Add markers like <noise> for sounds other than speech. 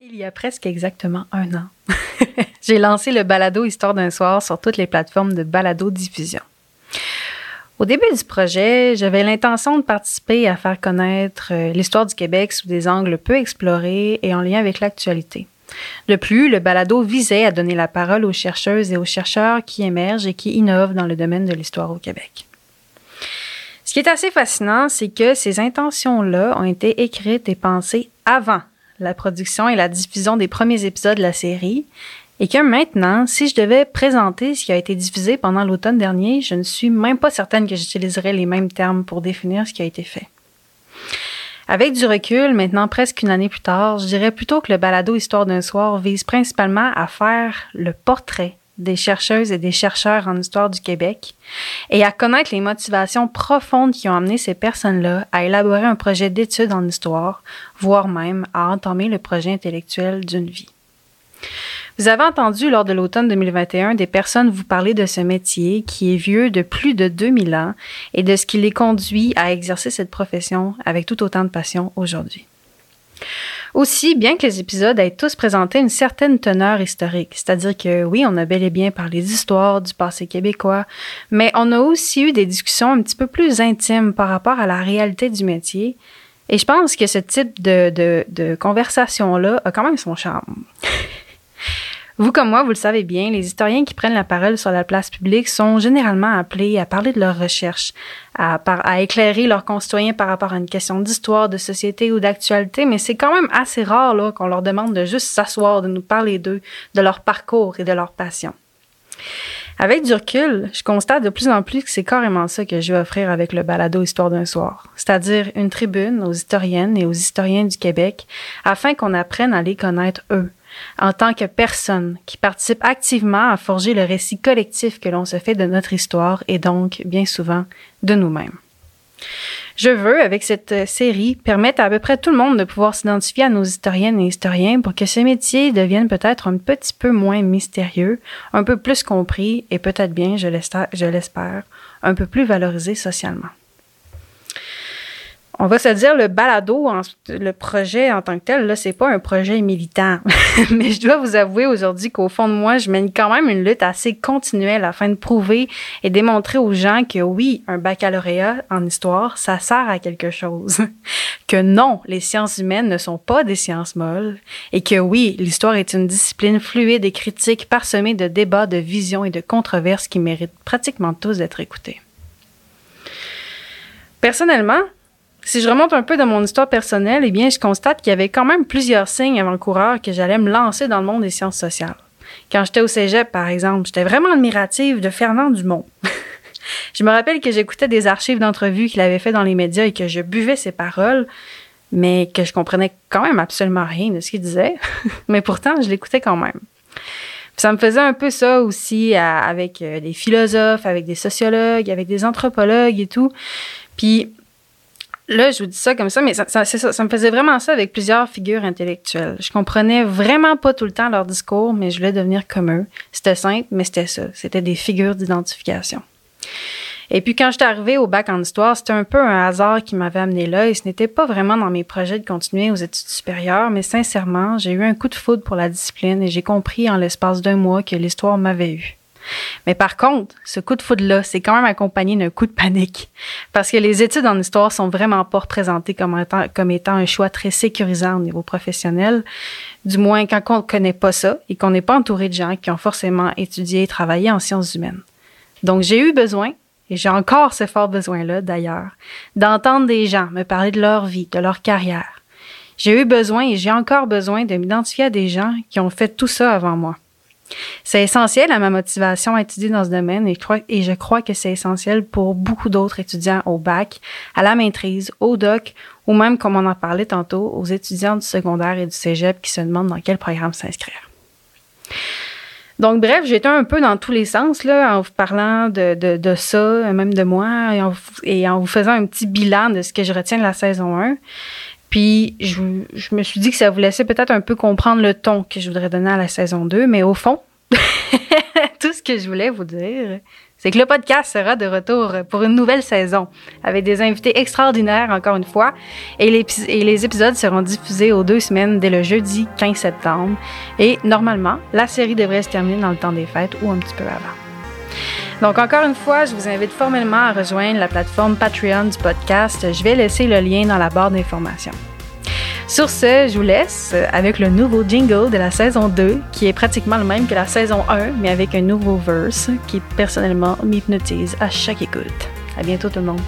Il y a presque exactement un an, <laughs> j'ai lancé le balado Histoire d'un soir sur toutes les plateformes de balado-diffusion. Au début du projet, j'avais l'intention de participer à faire connaître euh, l'histoire du Québec sous des angles peu explorés et en lien avec l'actualité. De plus, le balado visait à donner la parole aux chercheuses et aux chercheurs qui émergent et qui innovent dans le domaine de l'histoire au Québec. Ce qui est assez fascinant, c'est que ces intentions-là ont été écrites et pensées avant la production et la diffusion des premiers épisodes de la série, et que maintenant, si je devais présenter ce qui a été diffusé pendant l'automne dernier, je ne suis même pas certaine que j'utiliserais les mêmes termes pour définir ce qui a été fait. Avec du recul, maintenant presque une année plus tard, je dirais plutôt que le balado Histoire d'un soir vise principalement à faire le portrait des chercheuses et des chercheurs en histoire du Québec et à connaître les motivations profondes qui ont amené ces personnes-là à élaborer un projet d'étude en histoire, voire même à entamer le projet intellectuel d'une vie. Vous avez entendu lors de l'automne 2021 des personnes vous parler de ce métier qui est vieux de plus de 2000 ans et de ce qui les conduit à exercer cette profession avec tout autant de passion aujourd'hui. Aussi, bien que les épisodes aient tous présenté une certaine teneur historique, c'est-à-dire que oui, on a bel et bien parlé d'histoire, du passé québécois, mais on a aussi eu des discussions un petit peu plus intimes par rapport à la réalité du métier. Et je pense que ce type de, de, de conversation-là a quand même son charme. Vous comme moi, vous le savez bien, les historiens qui prennent la parole sur la place publique sont généralement appelés à parler de leurs recherches, à, éclairer leurs concitoyens par rapport à une question d'histoire, de société ou d'actualité, mais c'est quand même assez rare là, qu'on leur demande de juste s'asseoir, de nous parler d'eux, de leur parcours et de leur passion. Avec du recul, je constate de plus en plus que c'est carrément ça que je vais offrir avec le balado Histoire d'un soir, c'est-à-dire une tribune aux historiennes et aux historiens du Québec afin qu'on apprenne à les connaître eux, en tant que personne qui participe activement à forger le récit collectif que l'on se fait de notre histoire et donc, bien souvent, de nous-mêmes. Je veux, avec cette euh, série, permettre à à peu près tout le monde de pouvoir s'identifier à nos historiennes et historiens pour que ce métier devienne peut-être un petit peu moins mystérieux, un peu plus compris et peut-être bien, je l'espère, un peu plus valorisé socialement. On va se dire, le balado, le projet en tant que tel, là, c'est pas un projet militant. <laughs> Mais je dois vous avouer aujourd'hui qu'au fond de moi, je mène quand même une lutte assez continuelle afin de prouver et démontrer aux gens que oui, un baccalauréat en histoire, ça sert à quelque chose. <laughs> que non, les sciences humaines ne sont pas des sciences molles et que oui, l'histoire est une discipline fluide et critique parsemée de débats, de visions et de controverses qui méritent pratiquement tous d'être écoutés. Personnellement, si je remonte un peu dans mon histoire personnelle, eh bien, je constate qu'il y avait quand même plusieurs signes avant-coureurs que j'allais me lancer dans le monde des sciences sociales. Quand j'étais au cégep, par exemple, j'étais vraiment admirative de Fernand Dumont. <laughs> je me rappelle que j'écoutais des archives d'entrevues qu'il avait fait dans les médias et que je buvais ses paroles, mais que je comprenais quand même absolument rien de ce qu'il disait. <laughs> mais pourtant, je l'écoutais quand même. ça me faisait un peu ça aussi avec euh, des philosophes, avec des sociologues, avec des anthropologues et tout. Puis Là, je vous dis ça comme ça, mais ça, ça, me faisait vraiment ça avec plusieurs figures intellectuelles. Je comprenais vraiment pas tout le temps leur discours, mais je voulais devenir comme eux. C'était simple, mais c'était ça. C'était des figures d'identification. Et puis quand j'étais arrivée au bac en histoire, c'était un peu un hasard qui m'avait amené là et ce n'était pas vraiment dans mes projets de continuer aux études supérieures, mais sincèrement, j'ai eu un coup de foudre pour la discipline et j'ai compris en l'espace d'un mois que l'histoire m'avait eu. Mais par contre, ce coup de foudre-là, c'est quand même accompagné d'un coup de panique. Parce que les études en histoire sont vraiment pas représentées comme étant, comme étant un choix très sécurisant au niveau professionnel. Du moins, quand on ne connaît pas ça et qu'on n'est pas entouré de gens qui ont forcément étudié et travaillé en sciences humaines. Donc, j'ai eu besoin, et j'ai encore ce fort besoin-là d'ailleurs, d'entendre des gens me parler de leur vie, de leur carrière. J'ai eu besoin et j'ai encore besoin de m'identifier à des gens qui ont fait tout ça avant moi. C'est essentiel à ma motivation à étudier dans ce domaine et je crois, que c'est essentiel pour beaucoup d'autres étudiants au bac, à la maîtrise, au doc ou même, comme on en parlait tantôt, aux étudiants du secondaire et du cégep qui se demandent dans quel programme s'inscrire. Donc, bref, j'étais un peu dans tous les sens, là, en vous parlant de ça, même de moi, et en, et en, vous faisant un petit bilan de ce que je retiens de la saison 1. Puis je, je, me suis dit que ça vous laissait peut-être un peu comprendre le ton que je voudrais donner à la saison 2, mais au fond, <laughs> tout ce que je voulais vous dire, c'est que le podcast sera de retour pour une nouvelle saison avec des invités extraordinaires encore une fois et, les épisodes seront diffusés aux deux semaines dès le jeudi 15 septembre et normalement la série devrait se terminer dans le temps des fêtes ou un petit peu avant. Donc encore une fois, je vous invite formellement à rejoindre la plateforme Patreon du podcast. Je vais laisser le lien dans la barre d'informations. Sur ce, je vous laisse avec le nouveau jingle de la saison 2, qui est pratiquement le même que la saison 1, mais avec un nouveau verse qui personnellement m'hypnotise à chaque écoute. À bientôt tout le monde.